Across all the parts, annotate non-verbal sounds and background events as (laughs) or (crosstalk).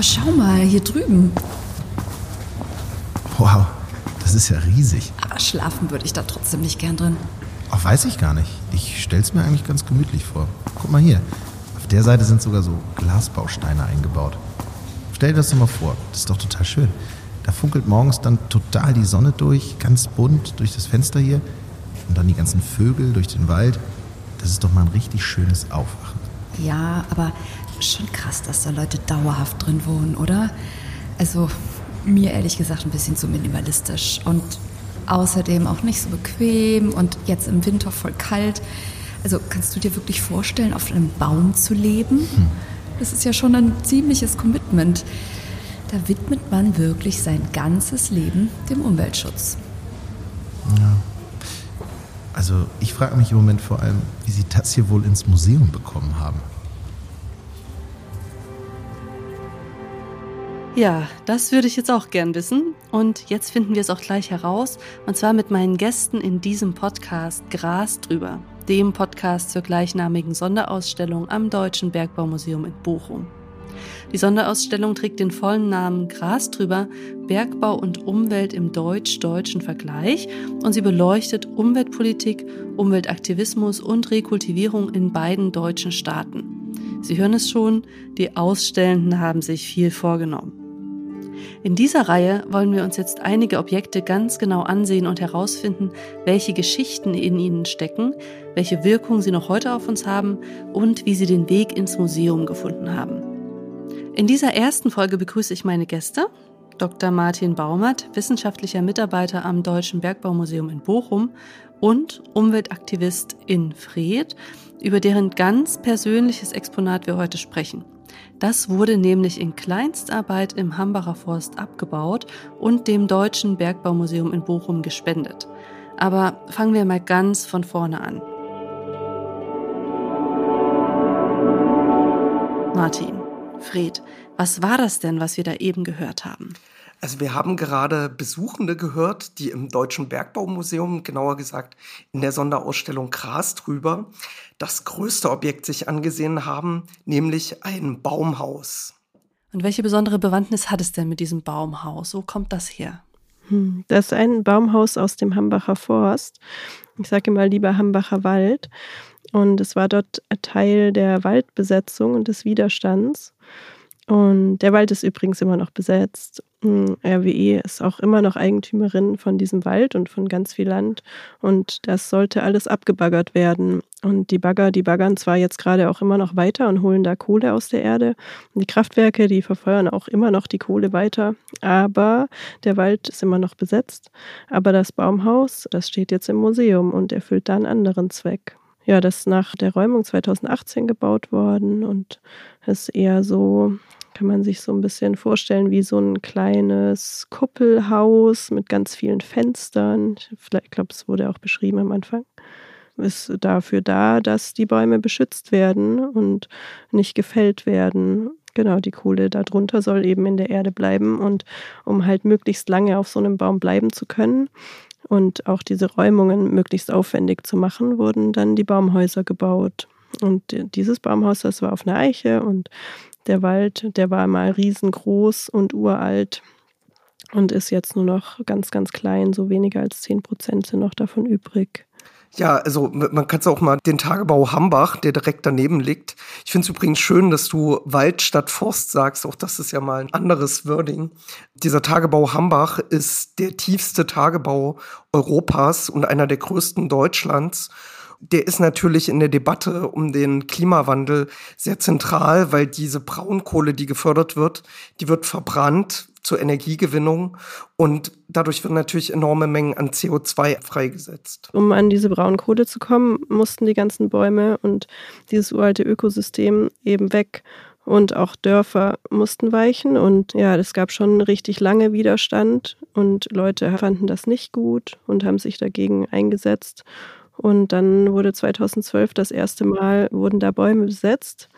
Oh, schau mal, hier drüben. Wow, das ist ja riesig. Aber schlafen würde ich da trotzdem nicht gern drin. Ach, weiß ich gar nicht. Ich stell's mir eigentlich ganz gemütlich vor. Guck mal hier. Auf der Seite sind sogar so Glasbausteine eingebaut. Stell dir das doch mal vor. Das ist doch total schön. Da funkelt morgens dann total die Sonne durch, ganz bunt durch das Fenster hier. Und dann die ganzen Vögel durch den Wald. Das ist doch mal ein richtig schönes Aufwachen. Ja, aber schon krass, dass da Leute dauerhaft drin wohnen, oder? Also mir ehrlich gesagt ein bisschen zu minimalistisch und außerdem auch nicht so bequem und jetzt im Winter voll kalt. Also kannst du dir wirklich vorstellen, auf einem Baum zu leben? Hm. Das ist ja schon ein ziemliches Commitment. Da widmet man wirklich sein ganzes Leben dem Umweltschutz. Ja. Also ich frage mich im Moment vor allem, wie Sie das hier wohl ins Museum bekommen haben. Ja, das würde ich jetzt auch gern wissen. Und jetzt finden wir es auch gleich heraus. Und zwar mit meinen Gästen in diesem Podcast Gras drüber, dem Podcast zur gleichnamigen Sonderausstellung am Deutschen Bergbaumuseum in Bochum. Die Sonderausstellung trägt den vollen Namen Gras drüber, Bergbau und Umwelt im deutsch-deutschen Vergleich und sie beleuchtet Umweltpolitik, Umweltaktivismus und Rekultivierung in beiden deutschen Staaten. Sie hören es schon, die Ausstellenden haben sich viel vorgenommen. In dieser Reihe wollen wir uns jetzt einige Objekte ganz genau ansehen und herausfinden, welche Geschichten in ihnen stecken, welche Wirkung sie noch heute auf uns haben und wie sie den Weg ins Museum gefunden haben. In dieser ersten Folge begrüße ich meine Gäste. Dr. Martin Baumert, wissenschaftlicher Mitarbeiter am Deutschen Bergbaumuseum in Bochum und Umweltaktivist in Fred, über deren ganz persönliches Exponat wir heute sprechen. Das wurde nämlich in Kleinstarbeit im Hambacher Forst abgebaut und dem Deutschen Bergbaumuseum in Bochum gespendet. Aber fangen wir mal ganz von vorne an. Martin. Fred, was war das denn, was wir da eben gehört haben? Also wir haben gerade Besuchende gehört, die im Deutschen Bergbaumuseum, genauer gesagt in der Sonderausstellung Gras drüber, das größte Objekt sich angesehen haben, nämlich ein Baumhaus. Und welche besondere Bewandtnis hat es denn mit diesem Baumhaus? Wo kommt das her? Hm, das ist ein Baumhaus aus dem Hambacher Forst. Ich sage mal lieber Hambacher Wald. Und es war dort Teil der Waldbesetzung und des Widerstands. Und der Wald ist übrigens immer noch besetzt. Hm, RWE ist auch immer noch Eigentümerin von diesem Wald und von ganz viel Land. Und das sollte alles abgebaggert werden. Und die Bagger, die baggern zwar jetzt gerade auch immer noch weiter und holen da Kohle aus der Erde. Und die Kraftwerke, die verfeuern auch immer noch die Kohle weiter. Aber der Wald ist immer noch besetzt. Aber das Baumhaus, das steht jetzt im Museum und erfüllt da einen anderen Zweck ja, das ist nach der Räumung 2018 gebaut worden und ist eher so, kann man sich so ein bisschen vorstellen, wie so ein kleines Kuppelhaus mit ganz vielen Fenstern. Ich glaube, es wurde auch beschrieben am Anfang. Ist dafür da, dass die Bäume beschützt werden und nicht gefällt werden. Genau, die Kohle darunter soll eben in der Erde bleiben und um halt möglichst lange auf so einem Baum bleiben zu können, und auch diese Räumungen möglichst aufwendig zu machen, wurden dann die Baumhäuser gebaut. Und dieses Baumhaus, das war auf einer Eiche und der Wald, der war mal riesengroß und uralt und ist jetzt nur noch ganz, ganz klein, so weniger als 10 Prozent sind noch davon übrig. Ja, also man kann es auch mal den Tagebau Hambach, der direkt daneben liegt. Ich finde es übrigens schön, dass du Wald statt Forst sagst. Auch das ist ja mal ein anderes Wording. Dieser Tagebau Hambach ist der tiefste Tagebau Europas und einer der größten Deutschlands der ist natürlich in der Debatte um den Klimawandel sehr zentral, weil diese Braunkohle, die gefördert wird, die wird verbrannt zur Energiegewinnung und dadurch werden natürlich enorme Mengen an CO2 freigesetzt. Um an diese Braunkohle zu kommen, mussten die ganzen Bäume und dieses uralte Ökosystem eben weg und auch Dörfer mussten weichen und ja, es gab schon richtig lange Widerstand und Leute fanden das nicht gut und haben sich dagegen eingesetzt und dann wurde 2012 das erste Mal wurden da Bäume besetzt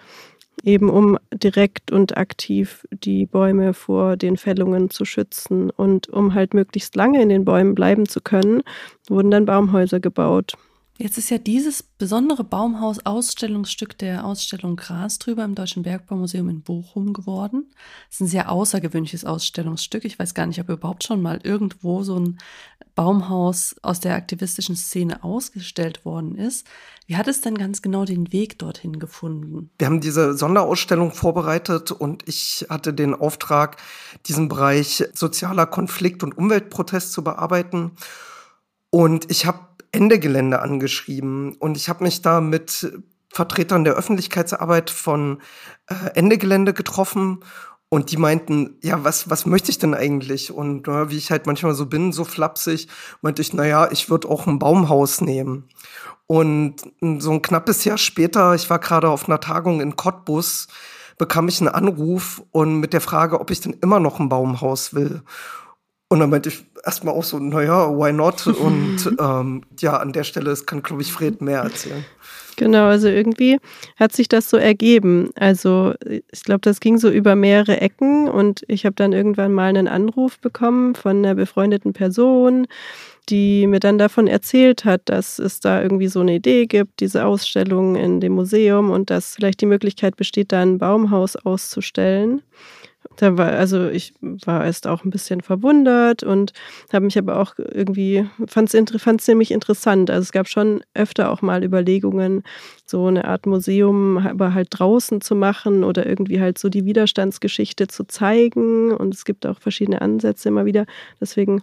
eben um direkt und aktiv die Bäume vor den Fällungen zu schützen. Und um halt möglichst lange in den Bäumen bleiben zu können, wurden dann Baumhäuser gebaut. Jetzt ist ja dieses besondere Baumhaus Ausstellungsstück der Ausstellung Gras drüber im Deutschen Bergbaumuseum in Bochum geworden. Das ist ein sehr außergewöhnliches Ausstellungsstück. Ich weiß gar nicht, ob überhaupt schon mal irgendwo so ein Baumhaus aus der aktivistischen Szene ausgestellt worden ist. Wie hat es denn ganz genau den Weg dorthin gefunden? Wir haben diese Sonderausstellung vorbereitet und ich hatte den Auftrag, diesen Bereich sozialer Konflikt und Umweltprotest zu bearbeiten. Und ich habe Ende Gelände angeschrieben und ich habe mich da mit Vertretern der Öffentlichkeitsarbeit von äh, Ende Gelände getroffen und die meinten, ja, was, was möchte ich denn eigentlich? Und ja, wie ich halt manchmal so bin, so flapsig, meinte ich, na ja, ich würde auch ein Baumhaus nehmen. Und so ein knappes Jahr später, ich war gerade auf einer Tagung in Cottbus, bekam ich einen Anruf und mit der Frage, ob ich denn immer noch ein Baumhaus will. Und dann meinte ich erstmal auch so, naja, why not? (laughs) Und ähm, ja, an der Stelle kann, glaube ich, Fred mehr erzählen. Genau, also irgendwie hat sich das so ergeben. Also ich glaube, das ging so über mehrere Ecken und ich habe dann irgendwann mal einen Anruf bekommen von einer befreundeten Person, die mir dann davon erzählt hat, dass es da irgendwie so eine Idee gibt, diese Ausstellung in dem Museum und dass vielleicht die Möglichkeit besteht, da ein Baumhaus auszustellen. Da war, also ich war erst auch ein bisschen verwundert und habe mich aber auch irgendwie, fand es ziemlich interessant. Also es gab schon öfter auch mal Überlegungen, so eine Art Museum aber halt draußen zu machen oder irgendwie halt so die Widerstandsgeschichte zu zeigen. Und es gibt auch verschiedene Ansätze immer wieder. Deswegen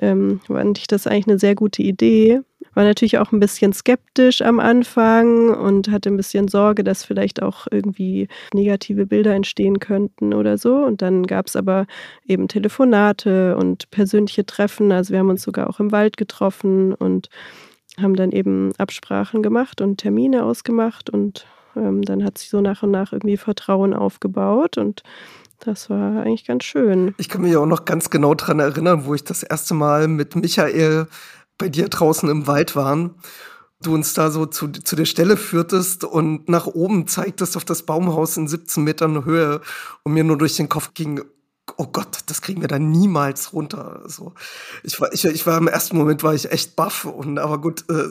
ähm, fand ich das eigentlich eine sehr gute Idee. War natürlich auch ein bisschen skeptisch am Anfang und hatte ein bisschen Sorge, dass vielleicht auch irgendwie negative Bilder entstehen könnten oder so. Und dann gab es aber eben Telefonate und persönliche Treffen. Also wir haben uns sogar auch im Wald getroffen und haben dann eben Absprachen gemacht und Termine ausgemacht und ähm, dann hat sich so nach und nach irgendwie Vertrauen aufgebaut und das war eigentlich ganz schön. Ich kann mich auch noch ganz genau daran erinnern, wo ich das erste Mal mit Michael bei dir draußen im Wald waren. Du uns da so zu, zu der Stelle führtest und nach oben zeigtest auf das Baumhaus in 17 Metern Höhe und mir nur durch den Kopf ging, oh Gott, das kriegen wir da niemals runter. So, ich war, ich, ich war im ersten Moment war ich echt baff und aber gut, äh,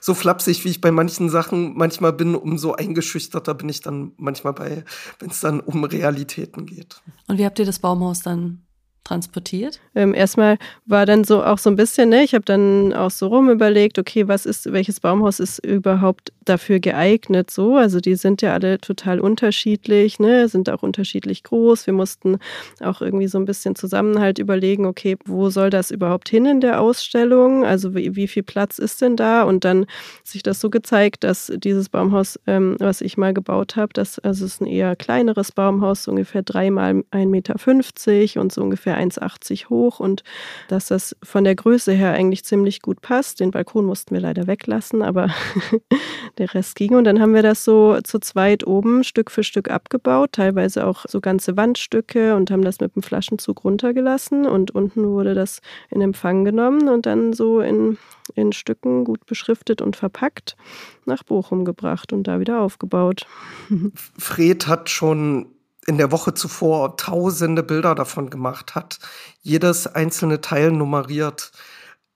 so flapsig wie ich bei manchen Sachen manchmal bin, umso eingeschüchterter bin ich dann manchmal bei, wenn es dann um Realitäten geht. Und wie habt ihr das Baumhaus dann transportiert? Ähm, erstmal war dann so auch so ein bisschen, ne, ich habe dann auch so rum überlegt, okay, was ist, welches Baumhaus ist überhaupt dafür geeignet so? Also die sind ja alle total unterschiedlich, ne, sind auch unterschiedlich groß. Wir mussten auch irgendwie so ein bisschen Zusammenhalt überlegen, okay, wo soll das überhaupt hin in der Ausstellung? Also wie, wie viel Platz ist denn da? Und dann sich das so gezeigt, dass dieses Baumhaus, ähm, was ich mal gebaut habe, das also es ist ein eher kleineres Baumhaus, so ungefähr dreimal 1,50 Meter und so ungefähr ungefähr 1,80 hoch und dass das von der Größe her eigentlich ziemlich gut passt. Den Balkon mussten wir leider weglassen, aber (laughs) der Rest ging. Und dann haben wir das so zu zweit oben Stück für Stück abgebaut, teilweise auch so ganze Wandstücke und haben das mit dem Flaschenzug runtergelassen und unten wurde das in Empfang genommen und dann so in, in Stücken gut beschriftet und verpackt nach Bochum gebracht und da wieder aufgebaut. Fred hat schon in der Woche zuvor tausende Bilder davon gemacht hat, jedes einzelne Teil nummeriert.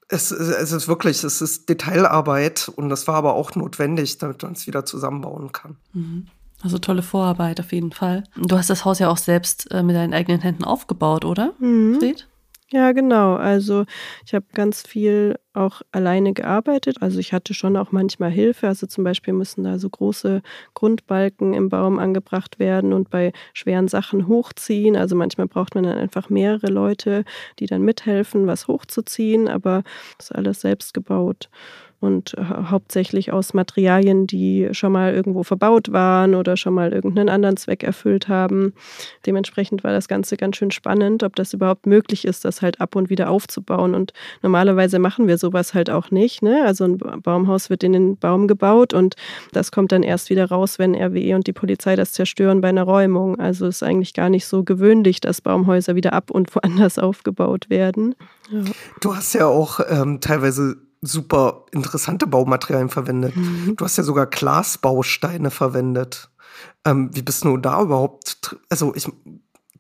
Es, es ist wirklich, es ist Detailarbeit und das war aber auch notwendig, damit man es wieder zusammenbauen kann. Mhm. Also tolle Vorarbeit auf jeden Fall. Du hast das Haus ja auch selbst äh, mit deinen eigenen Händen aufgebaut, oder? Mhm. Fried? Ja, genau. Also ich habe ganz viel auch alleine gearbeitet. Also ich hatte schon auch manchmal Hilfe. Also zum Beispiel müssen da so große Grundbalken im Baum angebracht werden und bei schweren Sachen hochziehen. Also manchmal braucht man dann einfach mehrere Leute, die dann mithelfen, was hochzuziehen. Aber das ist alles selbst gebaut und hauptsächlich aus Materialien, die schon mal irgendwo verbaut waren oder schon mal irgendeinen anderen Zweck erfüllt haben. Dementsprechend war das Ganze ganz schön spannend, ob das überhaupt möglich ist, das halt ab und wieder aufzubauen. Und normalerweise machen wir sowas halt auch nicht. Ne? Also ein Baumhaus wird in den Baum gebaut und das kommt dann erst wieder raus, wenn RWE und die Polizei das zerstören bei einer Räumung. Also ist eigentlich gar nicht so gewöhnlich, dass Baumhäuser wieder ab und woanders (laughs) aufgebaut werden. Ja. Du hast ja auch ähm, teilweise super interessante Baumaterialien verwendet. Mhm. Du hast ja sogar Glasbausteine verwendet. Ähm, wie bist du da überhaupt? Also,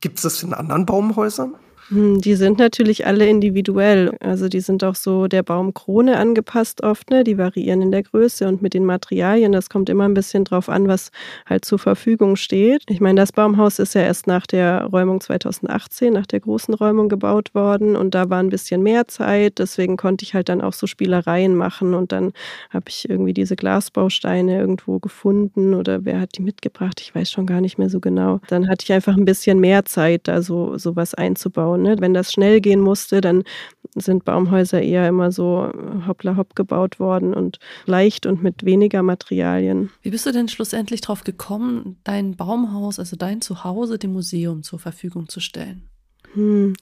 gibt es das in anderen Baumhäusern? Hm, die sind natürlich alle individuell. Also die sind auch so der Baumkrone angepasst oft, ne? Die variieren in der Größe und mit den Materialien. Das kommt immer ein bisschen drauf an, was halt zur Verfügung steht. Ich meine, das Baumhaus ist ja erst nach der Räumung 2018, nach der großen Räumung gebaut worden und da war ein bisschen mehr Zeit. Deswegen konnte ich halt dann auch so Spielereien machen und dann habe ich irgendwie diese Glasbausteine irgendwo gefunden oder wer hat die mitgebracht? Ich weiß schon gar nicht mehr so genau. Dann hatte ich einfach ein bisschen mehr Zeit, da so sowas einzubauen. Ne? Wenn das schnell gehen musste, dann sind Baumhäuser eher immer so hoppla hopp gebaut worden und leicht und mit weniger Materialien. Wie bist du denn schlussendlich darauf gekommen, dein Baumhaus, also dein Zuhause, dem Museum zur Verfügung zu stellen? Hm.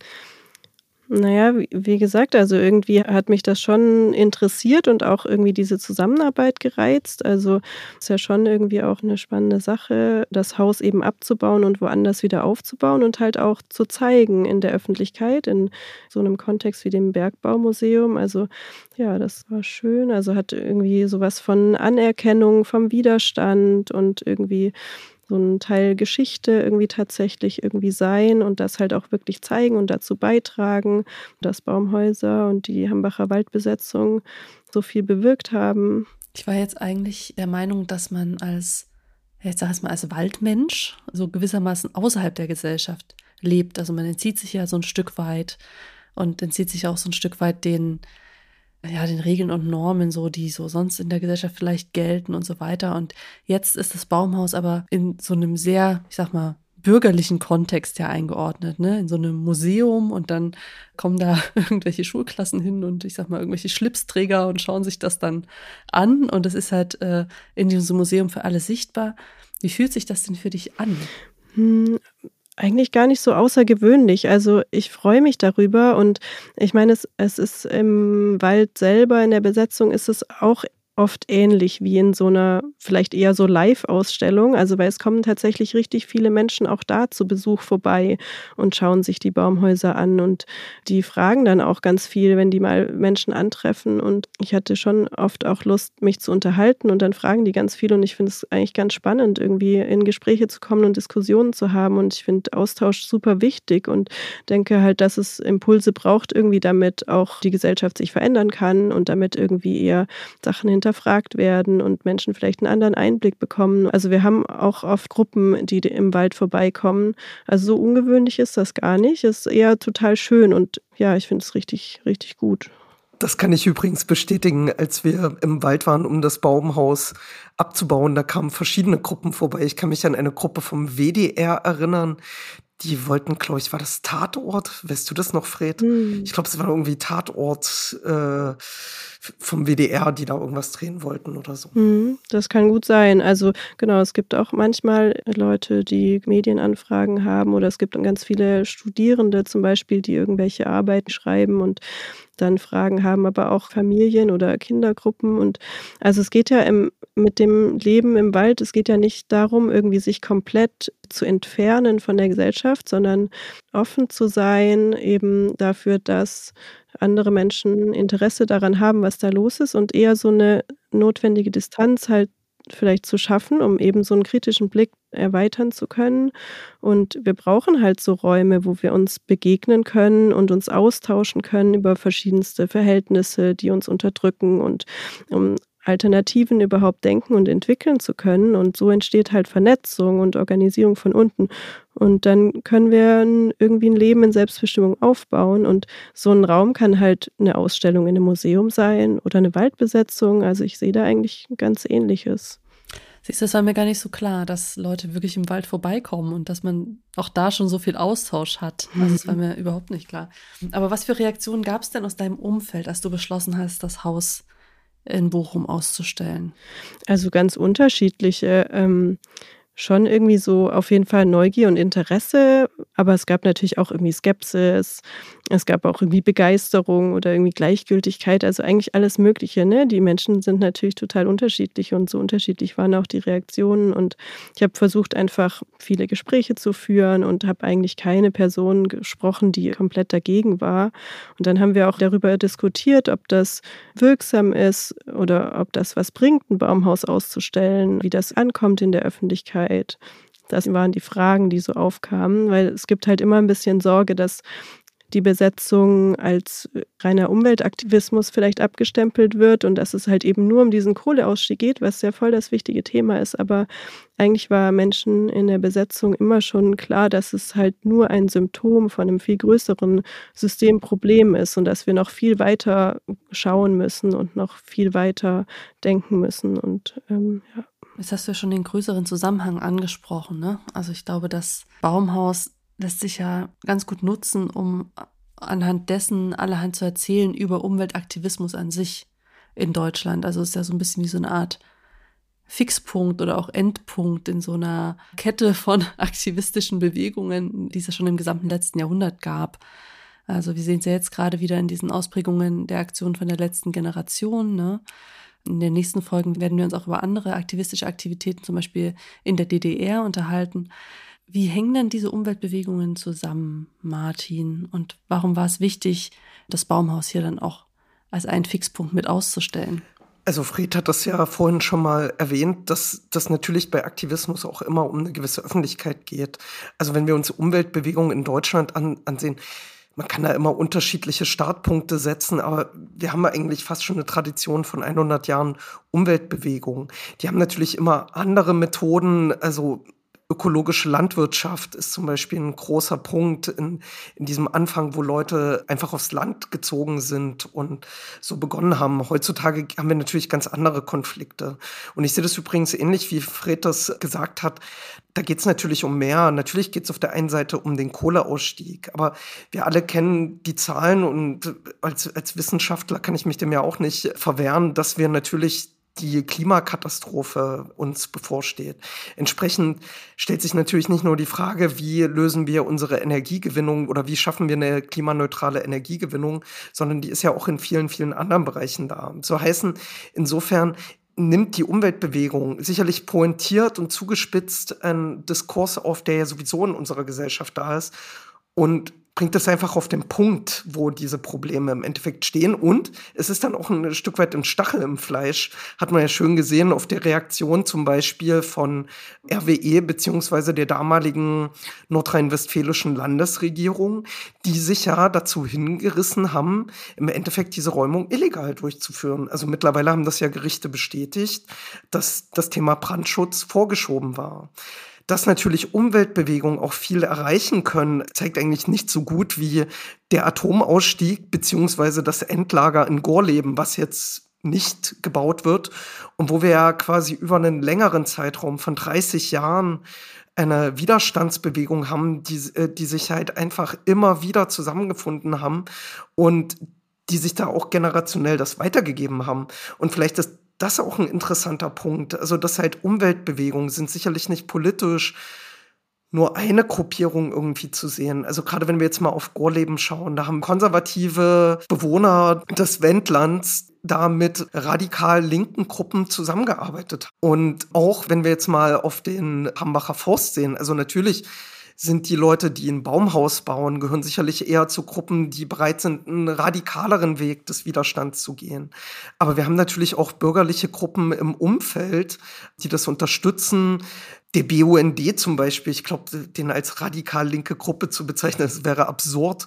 Naja, wie gesagt, also irgendwie hat mich das schon interessiert und auch irgendwie diese Zusammenarbeit gereizt. Also ist ja schon irgendwie auch eine spannende Sache, das Haus eben abzubauen und woanders wieder aufzubauen und halt auch zu zeigen in der Öffentlichkeit, in so einem Kontext wie dem Bergbaumuseum. Also ja, das war schön. Also hat irgendwie sowas von Anerkennung vom Widerstand und irgendwie so ein Teil Geschichte irgendwie tatsächlich irgendwie sein und das halt auch wirklich zeigen und dazu beitragen, dass Baumhäuser und die Hambacher Waldbesetzung so viel bewirkt haben. Ich war jetzt eigentlich der Meinung, dass man als, jetzt sag ich mal, als Waldmensch so gewissermaßen außerhalb der Gesellschaft lebt. Also man entzieht sich ja so ein Stück weit und entzieht sich auch so ein Stück weit den, ja, den Regeln und Normen, so, die so sonst in der Gesellschaft vielleicht gelten und so weiter. Und jetzt ist das Baumhaus aber in so einem sehr, ich sag mal, bürgerlichen Kontext ja eingeordnet, ne? In so einem Museum und dann kommen da (laughs) irgendwelche Schulklassen hin und ich sag mal irgendwelche Schlipsträger und schauen sich das dann an und das ist halt äh, in diesem Museum für alle sichtbar. Wie fühlt sich das denn für dich an? Hm, eigentlich gar nicht so außergewöhnlich. Also ich freue mich darüber und ich meine, es, es ist im Wald selber, in der Besetzung ist es auch oft ähnlich wie in so einer vielleicht eher so Live-Ausstellung. Also weil es kommen tatsächlich richtig viele Menschen auch da zu Besuch vorbei und schauen sich die Baumhäuser an und die fragen dann auch ganz viel, wenn die mal Menschen antreffen. Und ich hatte schon oft auch Lust, mich zu unterhalten und dann fragen die ganz viel und ich finde es eigentlich ganz spannend, irgendwie in Gespräche zu kommen und Diskussionen zu haben. Und ich finde Austausch super wichtig und denke halt, dass es Impulse braucht, irgendwie damit auch die Gesellschaft sich verändern kann und damit irgendwie eher Sachen hinter hinterfragt werden und Menschen vielleicht einen anderen Einblick bekommen. Also wir haben auch oft Gruppen, die im Wald vorbeikommen. Also so ungewöhnlich ist das gar nicht. Es ist eher total schön und ja, ich finde es richtig, richtig gut. Das kann ich übrigens bestätigen, als wir im Wald waren, um das Baumhaus abzubauen. Da kamen verschiedene Gruppen vorbei. Ich kann mich an eine Gruppe vom WDR erinnern, die wollten, glaube ich, war das Tatort? Weißt du das noch, Fred? Hm. Ich glaube, es war irgendwie Tatort äh, vom WDR, die da irgendwas drehen wollten oder so. Hm, das kann gut sein. Also genau, es gibt auch manchmal Leute, die Medienanfragen haben oder es gibt ganz viele Studierende zum Beispiel, die irgendwelche Arbeiten schreiben und dann Fragen haben, aber auch Familien oder Kindergruppen. Und also es geht ja im, mit dem Leben im Wald, es geht ja nicht darum, irgendwie sich komplett zu entfernen von der Gesellschaft, sondern offen zu sein, eben dafür, dass andere Menschen Interesse daran haben, was da los ist und eher so eine notwendige Distanz halt vielleicht zu schaffen, um eben so einen kritischen Blick erweitern zu können. Und wir brauchen halt so Räume, wo wir uns begegnen können und uns austauschen können über verschiedenste Verhältnisse, die uns unterdrücken und um Alternativen überhaupt denken und entwickeln zu können. Und so entsteht halt Vernetzung und Organisierung von unten. Und dann können wir irgendwie ein Leben in Selbstbestimmung aufbauen. Und so ein Raum kann halt eine Ausstellung in einem Museum sein oder eine Waldbesetzung. Also ich sehe da eigentlich ganz Ähnliches. Siehst du, das war mir gar nicht so klar, dass Leute wirklich im Wald vorbeikommen und dass man auch da schon so viel Austausch hat. Also das war (laughs) mir überhaupt nicht klar. Aber was für Reaktionen gab es denn aus deinem Umfeld, als du beschlossen hast, das Haus in Bochum auszustellen? Also ganz unterschiedliche. Ähm, schon irgendwie so auf jeden Fall Neugier und Interesse, aber es gab natürlich auch irgendwie Skepsis, es gab auch irgendwie Begeisterung oder irgendwie Gleichgültigkeit, also eigentlich alles Mögliche. Ne? Die Menschen sind natürlich total unterschiedlich und so unterschiedlich waren auch die Reaktionen. Und ich habe versucht, einfach viele Gespräche zu führen und habe eigentlich keine Person gesprochen, die komplett dagegen war. Und dann haben wir auch darüber diskutiert, ob das wirksam ist oder ob das was bringt, ein Baumhaus auszustellen, wie das ankommt in der Öffentlichkeit. Das waren die Fragen, die so aufkamen, weil es gibt halt immer ein bisschen Sorge, dass die Besetzung als reiner Umweltaktivismus vielleicht abgestempelt wird und dass es halt eben nur um diesen Kohleausstieg geht, was ja voll das wichtige Thema ist. Aber eigentlich war Menschen in der Besetzung immer schon klar, dass es halt nur ein Symptom von einem viel größeren Systemproblem ist und dass wir noch viel weiter schauen müssen und noch viel weiter denken müssen. Und ähm, ja. Jetzt hast du ja schon den größeren Zusammenhang angesprochen. Ne? Also ich glaube, das Baumhaus lässt sich ja ganz gut nutzen, um anhand dessen allerhand zu erzählen über Umweltaktivismus an sich in Deutschland. Also es ist ja so ein bisschen wie so eine Art Fixpunkt oder auch Endpunkt in so einer Kette von (laughs) aktivistischen Bewegungen, die es ja schon im gesamten letzten Jahrhundert gab. Also wir sehen es ja jetzt gerade wieder in diesen Ausprägungen der Aktion von der letzten Generation. Ne? In den nächsten Folgen werden wir uns auch über andere aktivistische Aktivitäten, zum Beispiel in der DDR, unterhalten. Wie hängen denn diese Umweltbewegungen zusammen, Martin? Und warum war es wichtig, das Baumhaus hier dann auch als einen Fixpunkt mit auszustellen? Also Fred hat das ja vorhin schon mal erwähnt, dass das natürlich bei Aktivismus auch immer um eine gewisse Öffentlichkeit geht. Also wenn wir uns Umweltbewegungen in Deutschland an, ansehen, man kann da immer unterschiedliche Startpunkte setzen, aber wir haben eigentlich fast schon eine Tradition von 100 Jahren Umweltbewegung. Die haben natürlich immer andere Methoden, also ökologische Landwirtschaft ist zum Beispiel ein großer Punkt in, in diesem Anfang, wo Leute einfach aufs Land gezogen sind und so begonnen haben. Heutzutage haben wir natürlich ganz andere Konflikte. Und ich sehe das übrigens ähnlich, wie Fred das gesagt hat. Da geht es natürlich um mehr. Natürlich geht es auf der einen Seite um den Kohleausstieg. Aber wir alle kennen die Zahlen und als, als Wissenschaftler kann ich mich dem ja auch nicht verwehren, dass wir natürlich die Klimakatastrophe uns bevorsteht. Entsprechend stellt sich natürlich nicht nur die Frage, wie lösen wir unsere Energiegewinnung oder wie schaffen wir eine klimaneutrale Energiegewinnung, sondern die ist ja auch in vielen, vielen anderen Bereichen da. So heißen, insofern nimmt die Umweltbewegung sicherlich pointiert und zugespitzt einen Diskurs auf, der ja sowieso in unserer Gesellschaft da ist und bringt es einfach auf den Punkt, wo diese Probleme im Endeffekt stehen. Und es ist dann auch ein Stück weit ein Stachel im Fleisch. Hat man ja schön gesehen auf der Reaktion zum Beispiel von RWE beziehungsweise der damaligen nordrhein-westfälischen Landesregierung, die sich ja dazu hingerissen haben, im Endeffekt diese Räumung illegal durchzuführen. Also mittlerweile haben das ja Gerichte bestätigt, dass das Thema Brandschutz vorgeschoben war. Dass natürlich Umweltbewegungen auch viel erreichen können, zeigt eigentlich nicht so gut wie der Atomausstieg beziehungsweise das Endlager in Gorleben, was jetzt nicht gebaut wird und wo wir ja quasi über einen längeren Zeitraum von 30 Jahren eine Widerstandsbewegung haben, die, äh, die sich halt einfach immer wieder zusammengefunden haben und die sich da auch generationell das weitergegeben haben. Und vielleicht ist das ist auch ein interessanter Punkt. Also, dass halt Umweltbewegungen sind sicherlich nicht politisch nur eine Gruppierung irgendwie zu sehen. Also gerade wenn wir jetzt mal auf Gorleben schauen, da haben konservative Bewohner des Wendlands da mit radikal linken Gruppen zusammengearbeitet. Und auch wenn wir jetzt mal auf den Hambacher Forst sehen, also natürlich sind die Leute, die ein Baumhaus bauen, gehören sicherlich eher zu Gruppen, die bereit sind, einen radikaleren Weg des Widerstands zu gehen. Aber wir haben natürlich auch bürgerliche Gruppen im Umfeld, die das unterstützen, der BUND zum Beispiel, ich glaube, den als radikal linke Gruppe zu bezeichnen, das wäre absurd.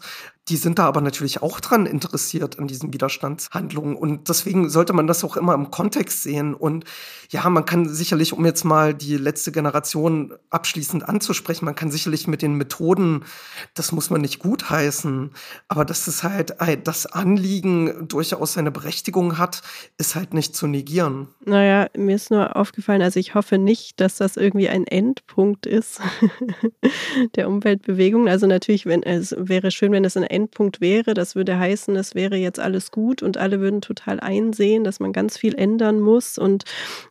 Die sind da aber natürlich auch dran interessiert an diesen Widerstandshandlungen. Und deswegen sollte man das auch immer im Kontext sehen. Und ja, man kann sicherlich, um jetzt mal die letzte Generation abschließend anzusprechen, man kann sicherlich mit den Methoden, das muss man nicht gutheißen, aber dass es halt das Anliegen durchaus seine Berechtigung hat, ist halt nicht zu negieren. Naja, mir ist nur aufgefallen, also ich hoffe nicht, dass das irgendwie ein Endpunkt ist (laughs) der Umweltbewegung. Also natürlich, wenn es wäre schön, wenn es ein Endpunkt wäre. Das würde heißen, es wäre jetzt alles gut und alle würden total einsehen, dass man ganz viel ändern muss und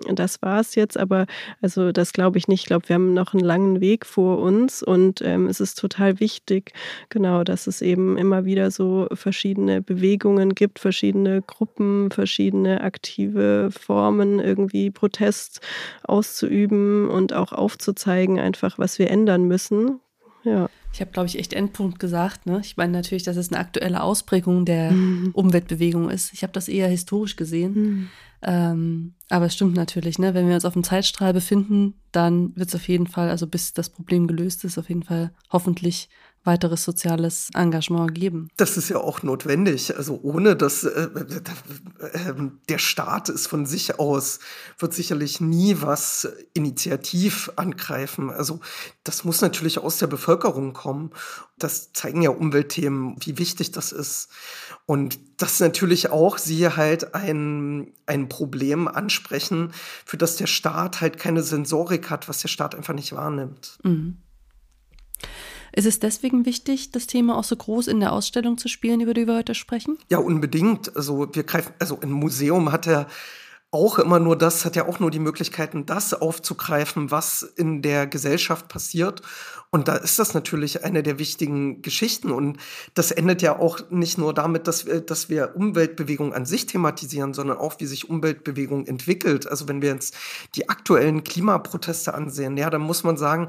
das war es jetzt. Aber also das glaube ich nicht. Ich glaube, wir haben noch einen langen Weg vor uns und ähm, es ist total wichtig, genau, dass es eben immer wieder so verschiedene Bewegungen gibt, verschiedene Gruppen, verschiedene aktive Formen, irgendwie Protest auszuüben und auch aufzuzeigen, einfach was wir ändern müssen. Ja. Ich habe, glaube ich, echt Endpunkt gesagt. Ne? Ich meine natürlich, dass es eine aktuelle Ausprägung der mhm. Umweltbewegung ist. Ich habe das eher historisch gesehen. Mhm. Ähm, aber es stimmt natürlich, ne? wenn wir uns auf dem Zeitstrahl befinden, dann wird es auf jeden Fall, also bis das Problem gelöst ist, auf jeden Fall hoffentlich weiteres soziales Engagement geben. Das ist ja auch notwendig. Also ohne dass äh, äh, der Staat ist von sich aus, wird sicherlich nie was initiativ angreifen. Also das muss natürlich aus der Bevölkerung kommen. Das zeigen ja Umweltthemen, wie wichtig das ist. Und das natürlich auch sie halt ein, ein Problem ansprechen, für das der Staat halt keine Sensorik hat, was der Staat einfach nicht wahrnimmt. Mhm. Ist es deswegen wichtig, das Thema auch so groß in der Ausstellung zu spielen, über die wir heute sprechen? Ja, unbedingt. Also wir greifen, also ein Museum hat ja auch immer nur das, hat ja auch nur die Möglichkeiten, das aufzugreifen, was in der Gesellschaft passiert. Und da ist das natürlich eine der wichtigen Geschichten. Und das endet ja auch nicht nur damit, dass wir, dass wir Umweltbewegung an sich thematisieren, sondern auch, wie sich Umweltbewegung entwickelt. Also wenn wir jetzt die aktuellen Klimaproteste ansehen, ja, dann muss man sagen,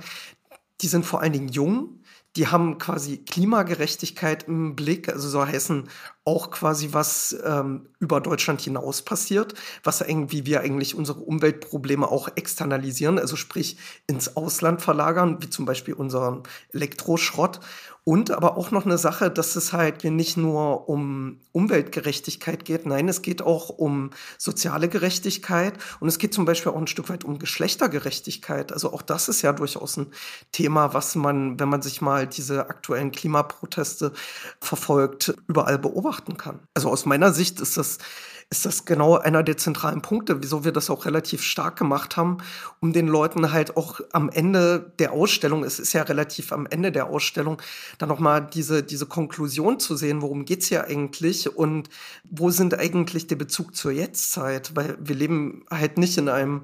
die sind vor allen Dingen jung, die haben quasi Klimagerechtigkeit im Blick, also so heißen auch quasi, was ähm, über Deutschland hinaus passiert, was irgendwie wir eigentlich unsere Umweltprobleme auch externalisieren, also sprich ins Ausland verlagern, wie zum Beispiel unseren Elektroschrott. Und aber auch noch eine Sache, dass es halt nicht nur um Umweltgerechtigkeit geht, nein, es geht auch um soziale Gerechtigkeit und es geht zum Beispiel auch ein Stück weit um Geschlechtergerechtigkeit. Also auch das ist ja durchaus ein Thema, was man, wenn man sich mal diese aktuellen Klimaproteste verfolgt, überall beobachten kann. Also aus meiner Sicht ist das ist das genau einer der zentralen Punkte, wieso wir das auch relativ stark gemacht haben, um den Leuten halt auch am Ende der Ausstellung, es ist ja relativ am Ende der Ausstellung, dann nochmal diese, diese Konklusion zu sehen, worum geht's hier eigentlich und wo sind eigentlich der Bezug zur Jetztzeit, weil wir leben halt nicht in einem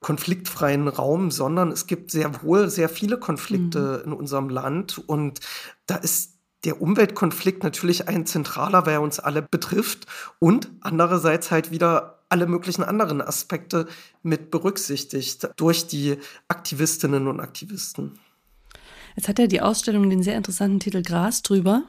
konfliktfreien Raum, sondern es gibt sehr wohl sehr viele Konflikte mhm. in unserem Land und da ist der Umweltkonflikt natürlich ein zentraler, weil er uns alle betrifft und andererseits halt wieder alle möglichen anderen Aspekte mit berücksichtigt durch die Aktivistinnen und Aktivisten. Jetzt hat ja die Ausstellung den sehr interessanten Titel Gras drüber,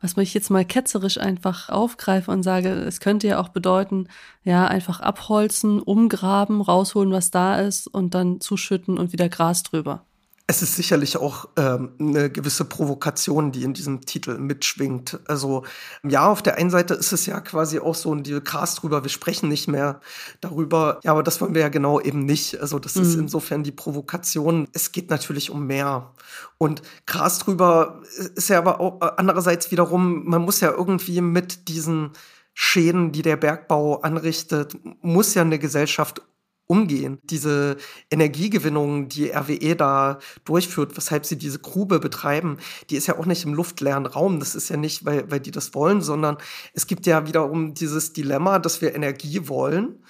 was ich jetzt mal ketzerisch einfach aufgreife und sage, es könnte ja auch bedeuten, ja, einfach abholzen, umgraben, rausholen, was da ist und dann zuschütten und wieder Gras drüber. Es ist sicherlich auch ähm, eine gewisse Provokation, die in diesem Titel mitschwingt. Also ja, auf der einen Seite ist es ja quasi auch so ein Cast drüber, wir sprechen nicht mehr darüber. Ja, aber das wollen wir ja genau eben nicht. Also das mhm. ist insofern die Provokation. Es geht natürlich um mehr. Und Gras drüber ist ja aber auch andererseits wiederum, man muss ja irgendwie mit diesen Schäden, die der Bergbau anrichtet, muss ja eine Gesellschaft umgehen. Diese Energiegewinnung, die RWE da durchführt, weshalb sie diese Grube betreiben, die ist ja auch nicht im luftleeren Raum. Das ist ja nicht, weil, weil die das wollen, sondern es gibt ja wiederum dieses Dilemma, dass wir Energie wollen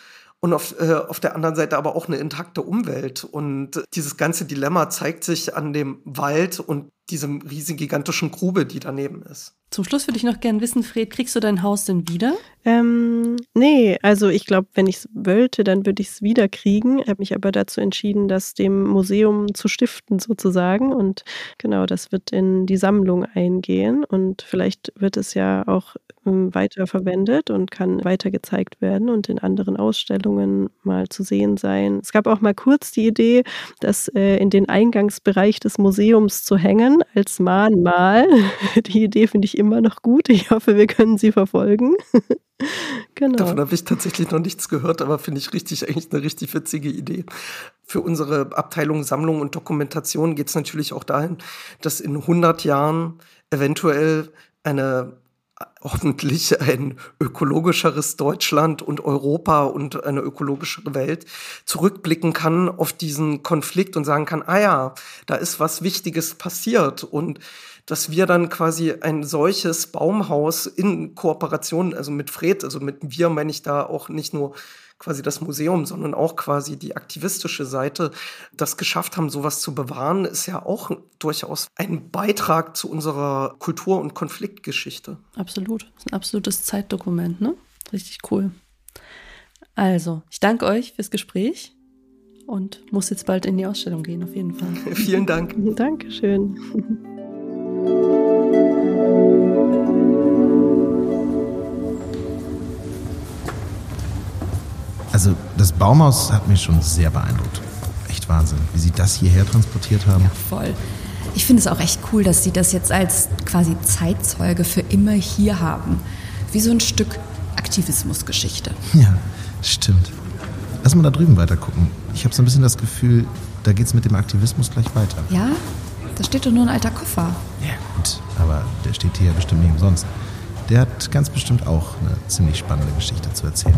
und auf, äh, auf der anderen Seite aber auch eine intakte Umwelt. Und dieses ganze Dilemma zeigt sich an dem Wald und diesem riesigen gigantischen Grube, die daneben ist. Zum Schluss würde ich noch gerne wissen, Fred, kriegst du dein Haus denn wieder? Ähm, nee, also ich glaube, wenn ich es wollte, dann würde ich es wieder kriegen. Ich habe mich aber dazu entschieden, das dem Museum zu stiften sozusagen. Und genau, das wird in die Sammlung eingehen. Und vielleicht wird es ja auch ähm, weiterverwendet und kann weiter gezeigt werden und in anderen Ausstellungen mal zu sehen sein. Es gab auch mal kurz die Idee, das äh, in den Eingangsbereich des Museums zu hängen als Mahnmal. (laughs) Die Idee finde ich immer noch gut. Ich hoffe, wir können sie verfolgen. (laughs) genau. Davon habe ich tatsächlich noch nichts gehört, aber finde ich richtig, eigentlich eine richtig witzige Idee. Für unsere Abteilung Sammlung und Dokumentation geht es natürlich auch dahin, dass in 100 Jahren eventuell eine hoffentlich ein ökologischeres Deutschland und Europa und eine ökologischere Welt zurückblicken kann auf diesen Konflikt und sagen kann, ah ja, da ist was Wichtiges passiert und dass wir dann quasi ein solches Baumhaus in Kooperation, also mit Fred, also mit wir meine ich da auch nicht nur quasi das Museum, sondern auch quasi die aktivistische Seite, das geschafft haben, sowas zu bewahren, ist ja auch durchaus ein Beitrag zu unserer Kultur- und Konfliktgeschichte. Absolut. Das ist ein absolutes Zeitdokument, ne? Richtig cool. Also, ich danke euch fürs Gespräch und muss jetzt bald in die Ausstellung gehen, auf jeden Fall. (laughs) Vielen Dank. Dankeschön. Also das Baumhaus hat mich schon sehr beeindruckt. Echt Wahnsinn, wie sie das hierher transportiert haben. Ja, voll. Ich finde es auch echt cool, dass sie das jetzt als quasi Zeitzeuge für immer hier haben. Wie so ein Stück Aktivismusgeschichte. Ja, stimmt. Lass mal da drüben weiter gucken. Ich habe so ein bisschen das Gefühl, da geht's mit dem Aktivismus gleich weiter. Ja? Da steht doch nur ein alter Koffer. Ja, gut, aber der steht hier ja bestimmt nicht umsonst. Der hat ganz bestimmt auch eine ziemlich spannende Geschichte zu erzählen.